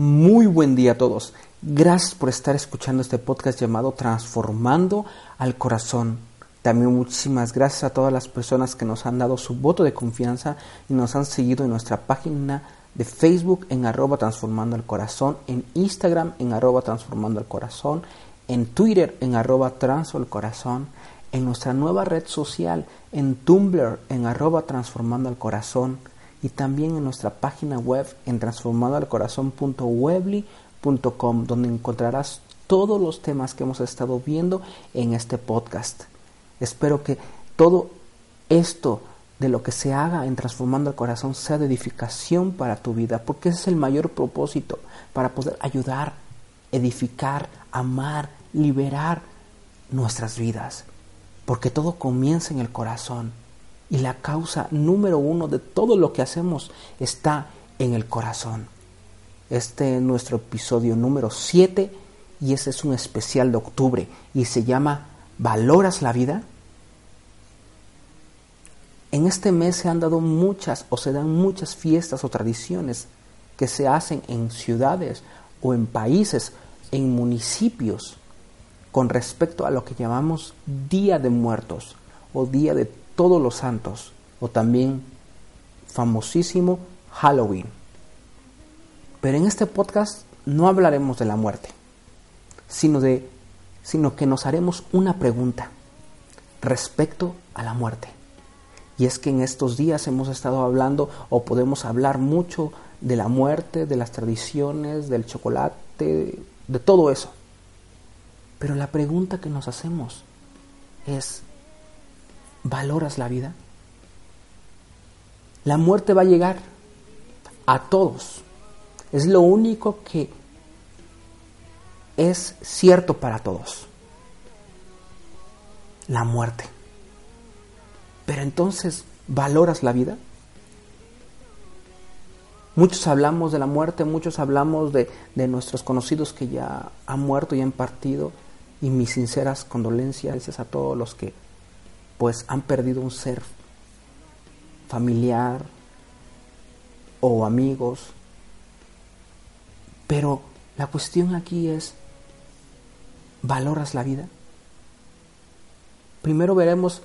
Muy buen día a todos. Gracias por estar escuchando este podcast llamado Transformando al Corazón. También muchísimas gracias a todas las personas que nos han dado su voto de confianza y nos han seguido en nuestra página de Facebook en arroba transformando el corazón, en Instagram en arroba transformando el corazón, en Twitter en arroba transo el corazón, en nuestra nueva red social en Tumblr en arroba transformando el corazón y también en nuestra página web en transformandoalcorazon.webly.com donde encontrarás todos los temas que hemos estado viendo en este podcast. Espero que todo esto de lo que se haga en Transformando el Corazón sea de edificación para tu vida, porque ese es el mayor propósito, para poder ayudar, edificar, amar, liberar nuestras vidas, porque todo comienza en el corazón y la causa número uno de todo lo que hacemos está en el corazón. Este es nuestro episodio número 7 y ese es un especial de octubre y se llama ¿Valoras la vida? En este mes se han dado muchas o se dan muchas fiestas o tradiciones que se hacen en ciudades o en países, en municipios, con respecto a lo que llamamos Día de Muertos o Día de Todos los Santos o también famosísimo Halloween. Pero en este podcast no hablaremos de la muerte, sino de sino que nos haremos una pregunta respecto a la muerte. Y es que en estos días hemos estado hablando o podemos hablar mucho de la muerte, de las tradiciones, del chocolate, de todo eso. Pero la pregunta que nos hacemos es, ¿valoras la vida? La muerte va a llegar a todos. Es lo único que es cierto para todos. La muerte. Pero entonces, ¿valoras la vida? Muchos hablamos de la muerte, muchos hablamos de, de, nuestros conocidos que ya han muerto y han partido. Y mis sinceras condolencias a todos los que pues han perdido un ser familiar o amigos. Pero la cuestión aquí es, ¿valoras la vida? Primero veremos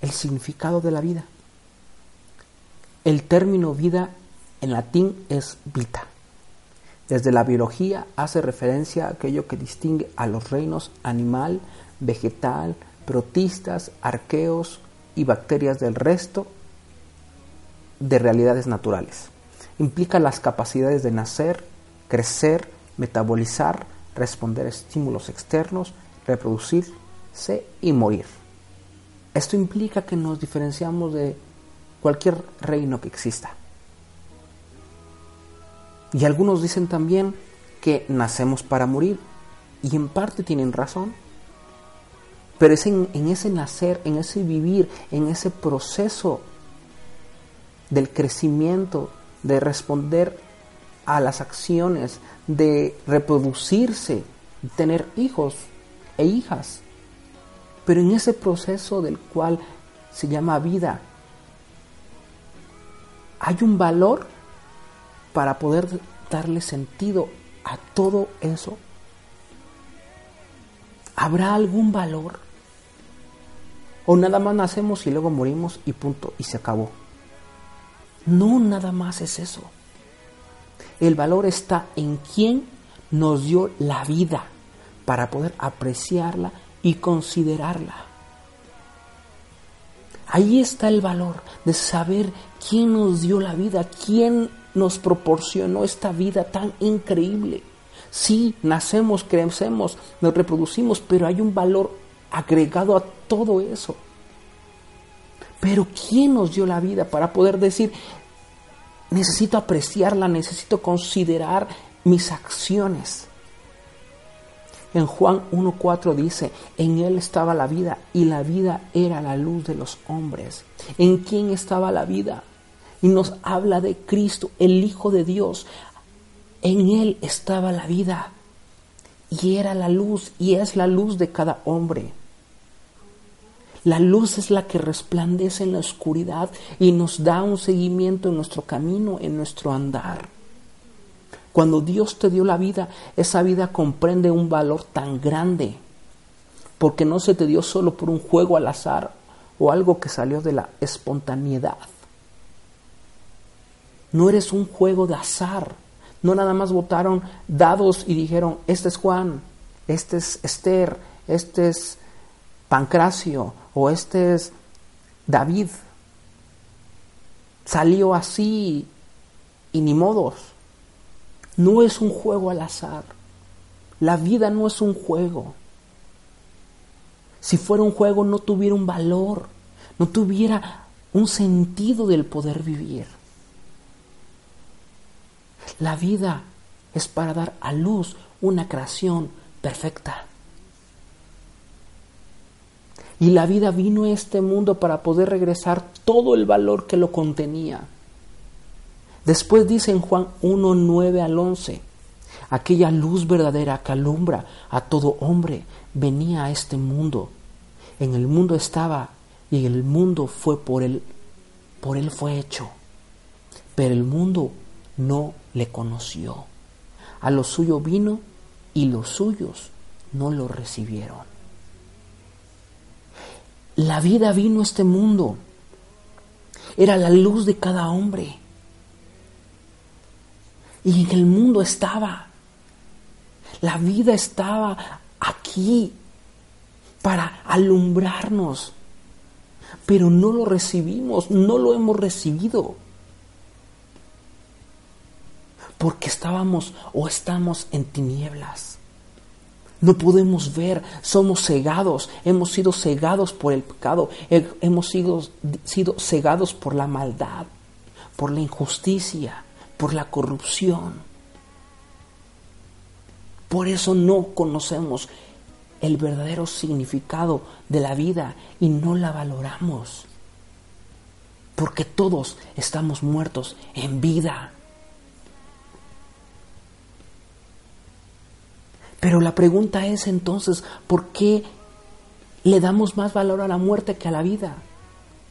el significado de la vida. El término vida en latín es vita. Desde la biología hace referencia a aquello que distingue a los reinos animal, vegetal, protistas, arqueos y bacterias del resto de realidades naturales. Implica las capacidades de nacer, crecer, metabolizar, responder a estímulos externos, reproducirse y morir. Esto implica que nos diferenciamos de cualquier reino que exista. Y algunos dicen también que nacemos para morir. Y en parte tienen razón. Pero es en, en, ese nacer, en ese vivir, en ese proceso del crecimiento, de responder a las acciones, de reproducirse, tener hijos e hijas, pero en ese proceso del cual se llama vida, hay un valor para poder darle sentido a todo eso. ¿Habrá algún valor? ¿O nada más nacemos y luego morimos y punto, y se acabó? No, nada más es eso. El valor está en quién nos dio la vida para poder apreciarla y considerarla. Ahí está el valor de saber quién nos dio la vida, quién nos proporcionó esta vida tan increíble. Sí, nacemos, crecemos, nos reproducimos, pero hay un valor agregado a todo eso. Pero ¿quién nos dio la vida para poder decir, necesito apreciarla, necesito considerar mis acciones. En Juan 1.4 dice, en él estaba la vida y la vida era la luz de los hombres. ¿En quién estaba la vida? Y nos habla de Cristo, el Hijo de Dios. En él estaba la vida y era la luz y es la luz de cada hombre. La luz es la que resplandece en la oscuridad y nos da un seguimiento en nuestro camino, en nuestro andar. Cuando Dios te dio la vida, esa vida comprende un valor tan grande, porque no se te dio solo por un juego al azar o algo que salió de la espontaneidad. No eres un juego de azar. No nada más votaron dados y dijeron, este es Juan, este es Esther, este es Pancracio o este es David. Salió así y ni modos. No es un juego al azar. La vida no es un juego. Si fuera un juego no tuviera un valor, no tuviera un sentido del poder vivir. La vida es para dar a luz una creación perfecta. Y la vida vino a este mundo para poder regresar todo el valor que lo contenía. Después dice en Juan 1, 9 al 11, aquella luz verdadera que alumbra a todo hombre venía a este mundo. En el mundo estaba y el mundo fue por él, por él fue hecho. Pero el mundo no le conoció. A lo suyo vino y los suyos no lo recibieron. La vida vino a este mundo. Era la luz de cada hombre. Y en el mundo estaba. La vida estaba aquí para alumbrarnos. Pero no lo recibimos, no lo hemos recibido. Porque estábamos o estamos en tinieblas. No podemos ver, somos cegados, hemos sido cegados por el pecado, hemos sido, sido cegados por la maldad, por la injusticia, por la corrupción. Por eso no conocemos el verdadero significado de la vida y no la valoramos. Porque todos estamos muertos en vida. Pero la pregunta es entonces, ¿por qué le damos más valor a la muerte que a la vida?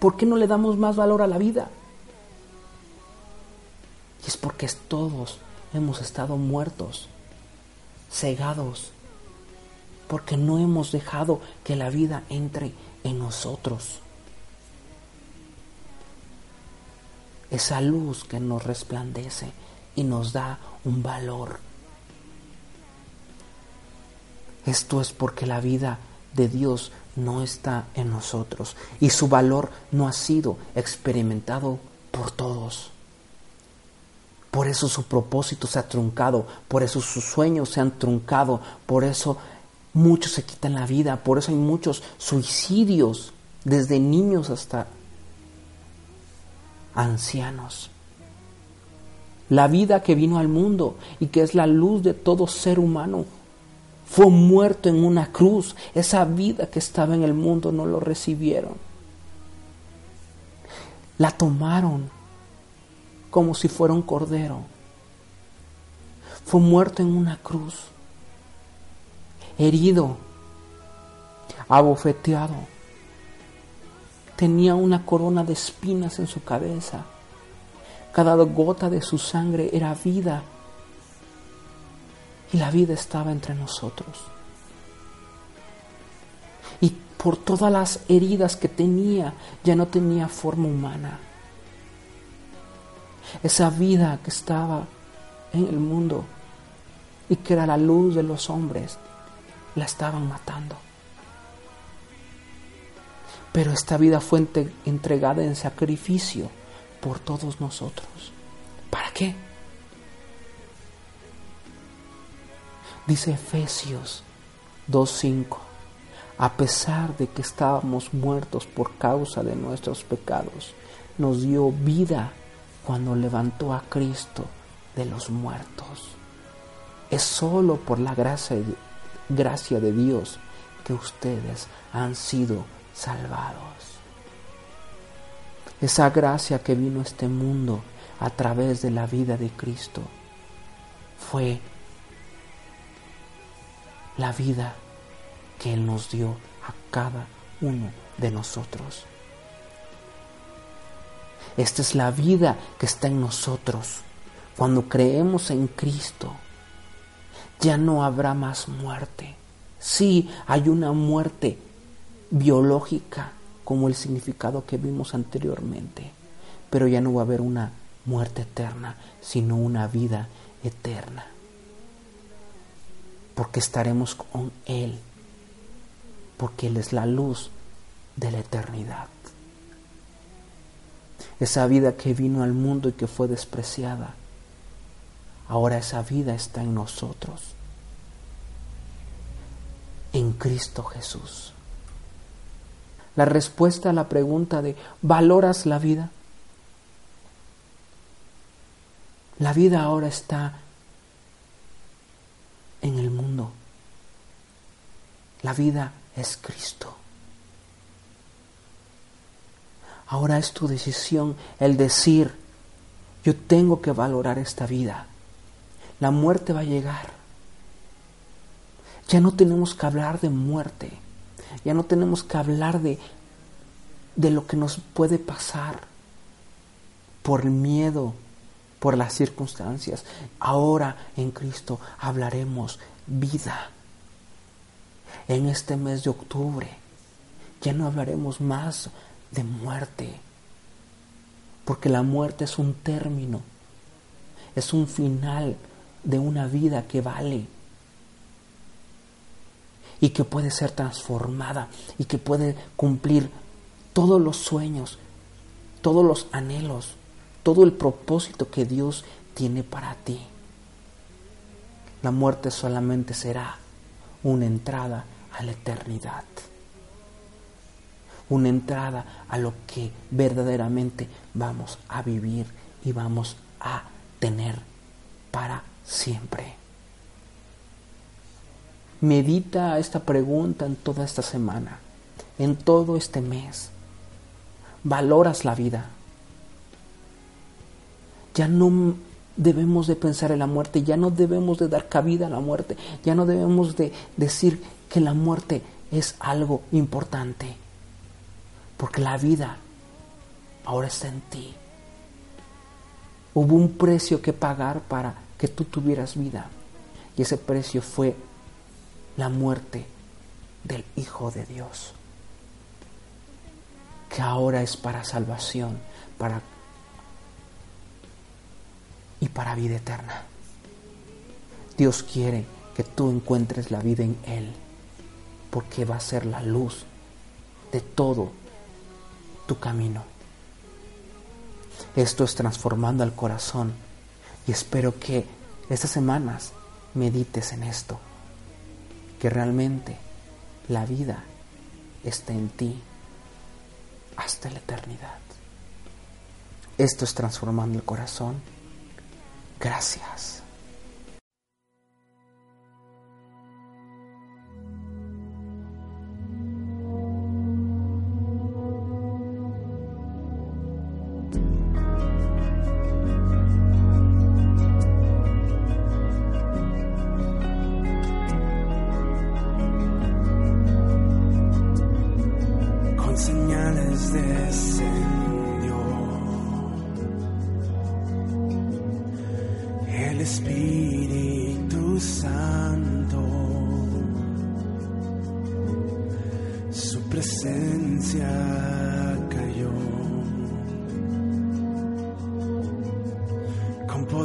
¿Por qué no le damos más valor a la vida? Y es porque todos hemos estado muertos, cegados, porque no hemos dejado que la vida entre en nosotros. Esa luz que nos resplandece y nos da un valor. Esto es porque la vida de Dios no está en nosotros y su valor no ha sido experimentado por todos. Por eso su propósito se ha truncado, por eso sus sueños se han truncado, por eso muchos se quitan la vida, por eso hay muchos suicidios, desde niños hasta ancianos. La vida que vino al mundo y que es la luz de todo ser humano fue muerto en una cruz. Esa vida que estaba en el mundo no lo recibieron. La tomaron como si fuera un cordero. Fue muerto en una cruz, herido, abofeteado. Tenía una corona de espinas en su cabeza. Cada gota de su sangre era vida. Y la vida estaba entre nosotros. Y por todas las heridas que tenía, ya no tenía forma humana esa vida que estaba en el mundo y que era la luz de los hombres, la estaban matando. Pero esta vida fue entregada en sacrificio por todos nosotros. ¿Para qué? Dice Efesios 2.5, a pesar de que estábamos muertos por causa de nuestros pecados, nos dio vida cuando levantó a Cristo de los muertos. Es solo por la gracia gracia de Dios que ustedes han sido salvados. Esa gracia que vino a este mundo a través de la vida de Cristo fue la vida que Él nos dio a cada uno de nosotros. Esta es la vida que está en nosotros. Cuando creemos en Cristo, ya no habrá más muerte. Sí, hay una muerte biológica, como el significado que vimos anteriormente, pero ya no va a haber una muerte eterna, sino una vida eterna. Porque estaremos con Él, porque Él es la luz de la eternidad. Esa vida que vino al mundo y que fue despreciada, ahora esa vida está en nosotros, en Cristo Jesús. La respuesta a la pregunta de ¿valoras la vida? La vida ahora está en el mundo. La vida es Cristo. Ahora es tu decisión el decir, yo tengo que valorar esta vida. La muerte va a llegar. Ya no tenemos que hablar de muerte. Ya no tenemos que hablar de, de lo que nos puede pasar por miedo, por las circunstancias. Ahora en Cristo hablaremos vida. En este mes de octubre ya no hablaremos más de muerte, porque la muerte es un término, es un final de una vida que vale y que puede ser transformada y que puede cumplir todos los sueños, todos los anhelos todo el propósito que Dios tiene para ti. La muerte solamente será una entrada a la eternidad, una entrada a lo que verdaderamente vamos a vivir y vamos a tener para siempre. Medita esta pregunta en toda esta semana, en todo este mes. ¿Valoras la vida? Ya no debemos de pensar en la muerte, ya no debemos de dar cabida a la muerte, ya no debemos de decir que la muerte es algo importante, porque la vida ahora está en ti. Hubo un precio que pagar para que tú tuvieras vida, y ese precio fue la muerte del Hijo de Dios, que ahora es para salvación, para y para vida eterna. Dios quiere que tú encuentres la vida en Él, porque va a ser la luz de todo tu camino. Esto es transformando al corazón y espero que estas semanas medites en esto, que realmente la vida está en ti hasta la eternidad. Esto es transformando el corazón Gracias.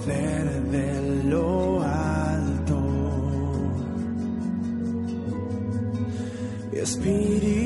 Poder de lo alto. Espíritu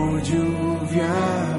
como lluvia